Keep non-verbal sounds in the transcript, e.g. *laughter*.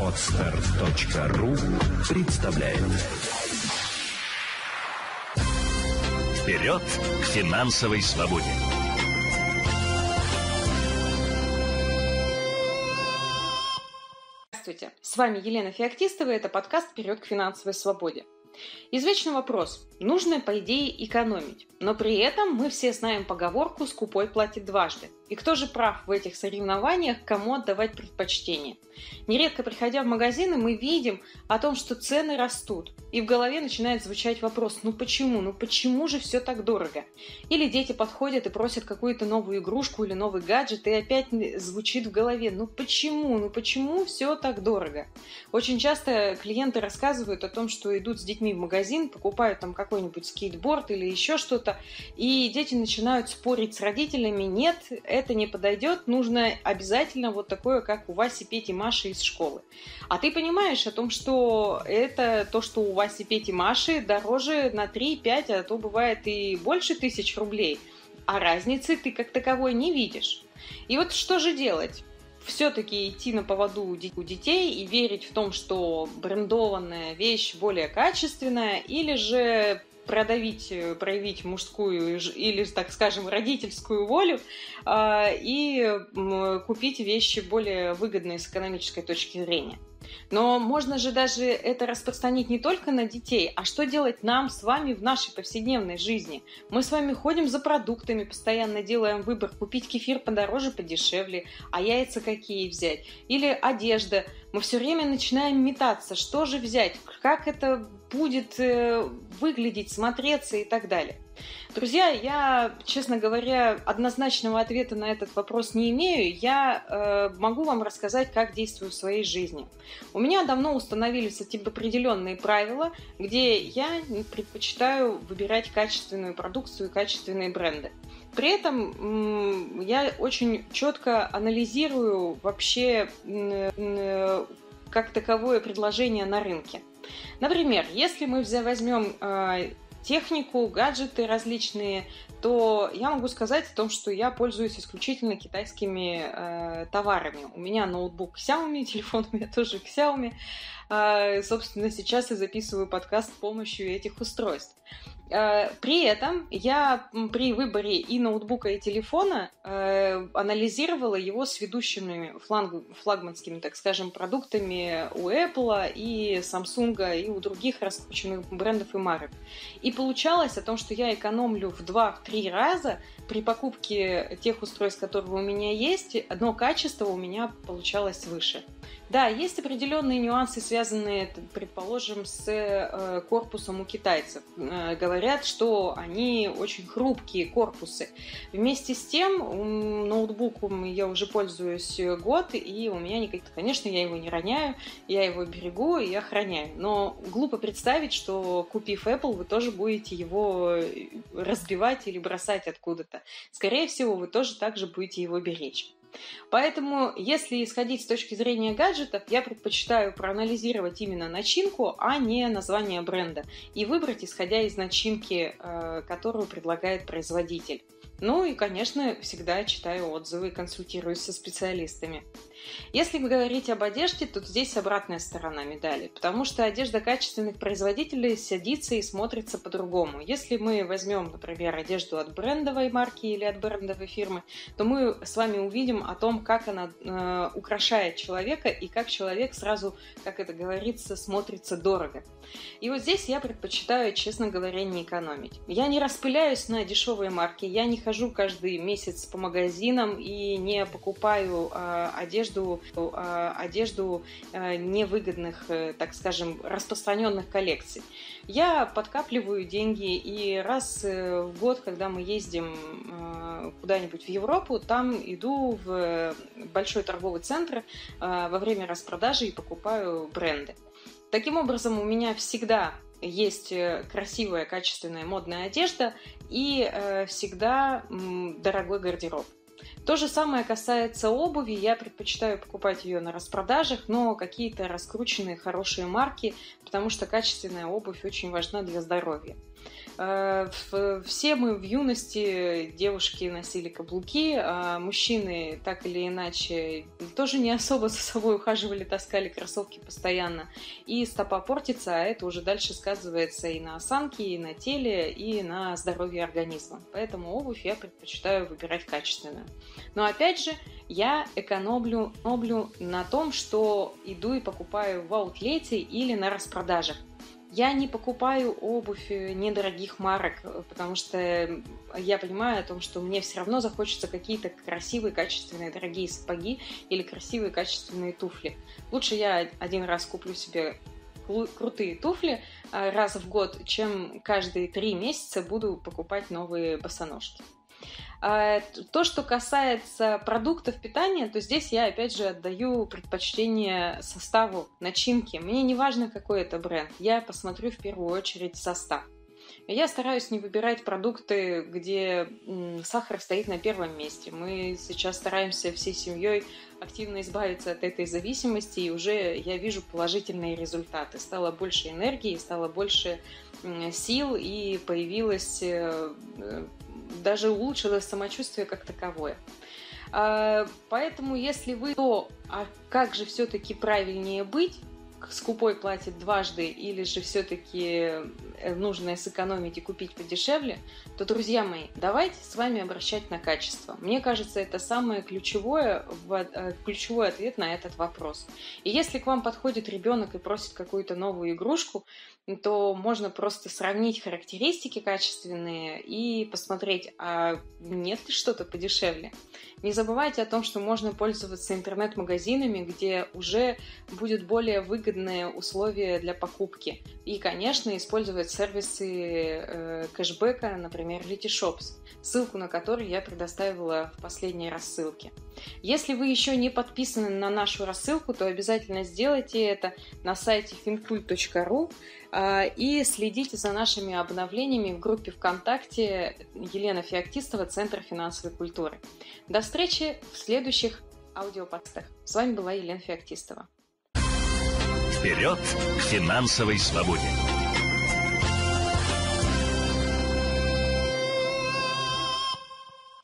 Отстар.ру представляет Вперед к финансовой свободе! Здравствуйте, с вами Елена Феоктистова, и это подкаст «Вперед к финансовой свободе». Извечный вопрос. Нужно, по идее, экономить. Но при этом мы все знаем поговорку «скупой платит дважды». И кто же прав в этих соревнованиях, кому отдавать предпочтение? Нередко, приходя в магазины, мы видим о том, что цены растут. И в голове начинает звучать вопрос, ну почему, ну почему же все так дорого? Или дети подходят и просят какую-то новую игрушку или новый гаджет, и опять звучит в голове, ну почему, ну почему все так дорого? Очень часто клиенты рассказывают о том, что идут с детьми в магазин, покупают там какой-нибудь скейтборд или еще что-то, и дети начинают спорить с родителями, нет, не подойдет, нужно обязательно вот такое, как у Васи, Пети, Маши из школы. А ты понимаешь о том, что это то, что у Васи, Пети, Маши дороже на 3-5, а то бывает и больше тысяч рублей, а разницы ты как таковой не видишь. И вот что же делать? все-таки идти на поводу у детей и верить в том, что брендованная вещь более качественная, или же продавить, э, проявить мужскую или, так скажем, родительскую волю э, и купить вещи более выгодные с экономической точки зрения. Но можно же даже это распространить не только на детей, а что делать нам с вами в нашей повседневной жизни? Мы с вами ходим за продуктами, постоянно делаем выбор, купить кефир подороже, подешевле, а яйца какие взять? Или одежда. Мы все время начинаем метаться, что же взять, как это будет э, выглядеть, смотреться и так далее. Друзья, я, честно говоря, однозначного ответа на этот вопрос не имею. Я э, могу вам рассказать, как действую в своей жизни. У меня давно установились типа определенные правила, где я предпочитаю выбирать качественную продукцию и качественные бренды. При этом я очень четко анализирую вообще как таковое предложение на рынке. Например, если мы возьмем э, технику, гаджеты различные, то я могу сказать о том, что я пользуюсь исключительно китайскими э, товарами. У меня ноутбук Xiaomi, *laughs* телефон у меня тоже Xiaomi. Э, собственно, сейчас я записываю подкаст с помощью этих устройств. Э, при этом я при выборе и ноутбука, и телефона э, анализировала его с ведущими флаг, флагманскими, так скажем, продуктами у Apple и Samsung и у других раскрученных брендов и марок. И получалось о том, что я экономлю в 2-3 раза при покупке тех устройств, которые у меня есть, одно качество у меня получалось выше. Да, есть определенные нюансы, связанные, предположим, с э, корпусом у китайцев. Э, говорят, что они очень хрупкие корпусы. Вместе с тем, ноутбуком я уже пользуюсь год, и у меня никаких, конечно, я его не роняю, я его берегу и охраняю. Но глупо представить, что купив Apple, вы тоже будете его разбивать или бросать откуда-то. Скорее всего, вы тоже также будете его беречь. Поэтому, если исходить с точки зрения гаджетов, я предпочитаю проанализировать именно начинку, а не название бренда, и выбрать, исходя из начинки, э, которую предлагает производитель. Ну и, конечно, всегда читаю отзывы и консультируюсь со специалистами. Если говорить об одежде, то здесь обратная сторона медали, потому что одежда качественных производителей садится и смотрится по-другому. Если мы возьмем, например, одежду от брендовой марки или от брендовой фирмы, то мы с вами увидим о том, как она э, украшает человека и как человек сразу, как это говорится, смотрится дорого. И вот здесь я предпочитаю, честно говоря, не экономить. Я не распыляюсь на дешевые марки, я не хожу каждый месяц по магазинам и не покупаю э, одежду э, одежду э, невыгодных, э, так скажем, распространенных коллекций. Я подкапливаю деньги, и раз в год, когда мы ездим куда-нибудь в Европу, там иду в большой торговый центр во время распродажи и покупаю бренды. Таким образом, у меня всегда есть красивая, качественная модная одежда и всегда дорогой гардероб. То же самое касается обуви. Я предпочитаю покупать ее на распродажах, но какие-то раскрученные хорошие марки, потому что качественная обувь очень важна для здоровья. Э, все мы в юности, девушки носили каблуки, а мужчины так или иначе тоже не особо за собой ухаживали, таскали кроссовки постоянно. И стопа портится, а это уже дальше сказывается и на осанке, и на теле, и на здоровье организма. Поэтому обувь я предпочитаю выбирать качественную. Но опять же, я экономлю, экономлю на том, что иду и покупаю в аутлете или на распродажах. Я не покупаю обувь э, недорогих марок, э, потому что я понимаю о том, что мне все равно захочется какие-то красивые, качественные, дорогие сапоги или красивые, качественные туфли. Лучше я один раз куплю себе крутые туфли э, раз в год, чем каждые три месяца буду покупать новые босоножки. А, то, что касается продуктов питания, то здесь я опять же отдаю предпочтение составу начинки. Мне не важно, какой это бренд. Я посмотрю в первую очередь состав. Я стараюсь не выбирать продукты, где сахар стоит на первом месте. Мы сейчас стараемся всей семьей активно избавиться от этой зависимости, и уже я вижу положительные результаты. Стало больше энергии, стало больше сил, и появилась э, даже улучшилось самочувствие как таковое. А, поэтому, если вы то, а как же все-таки правильнее быть, скупой платит дважды, или же все-таки э, нужно сэкономить и купить подешевле, то, друзья мои, давайте с вами обращать на качество. Мне кажется, это самое ключевое, э, ключевой ответ на этот вопрос. И если к вам подходит ребенок и просит какую-то новую игрушку, то можно просто сравнить характеристики качественные и посмотреть, а нет ли что-то подешевле. Не забывайте о том, что можно пользоваться интернет-магазинами, где уже будет более выгодные условия для покупки. И, конечно, использовать сервисы э, кэшбэка, например, Letyshops, ссылку на который я предоставила в последней рассылке. Если вы еще не подписаны на нашу рассылку, то обязательно сделайте это на сайте fincult.ru а, и следите за нашими обновлениями в группе ВКонтакте Елена Феоктистова, Центр финансовой культуры. До встречи в следующих аудиоподстах. С вами была Елена Феоктистова. Вперед к финансовой свободе!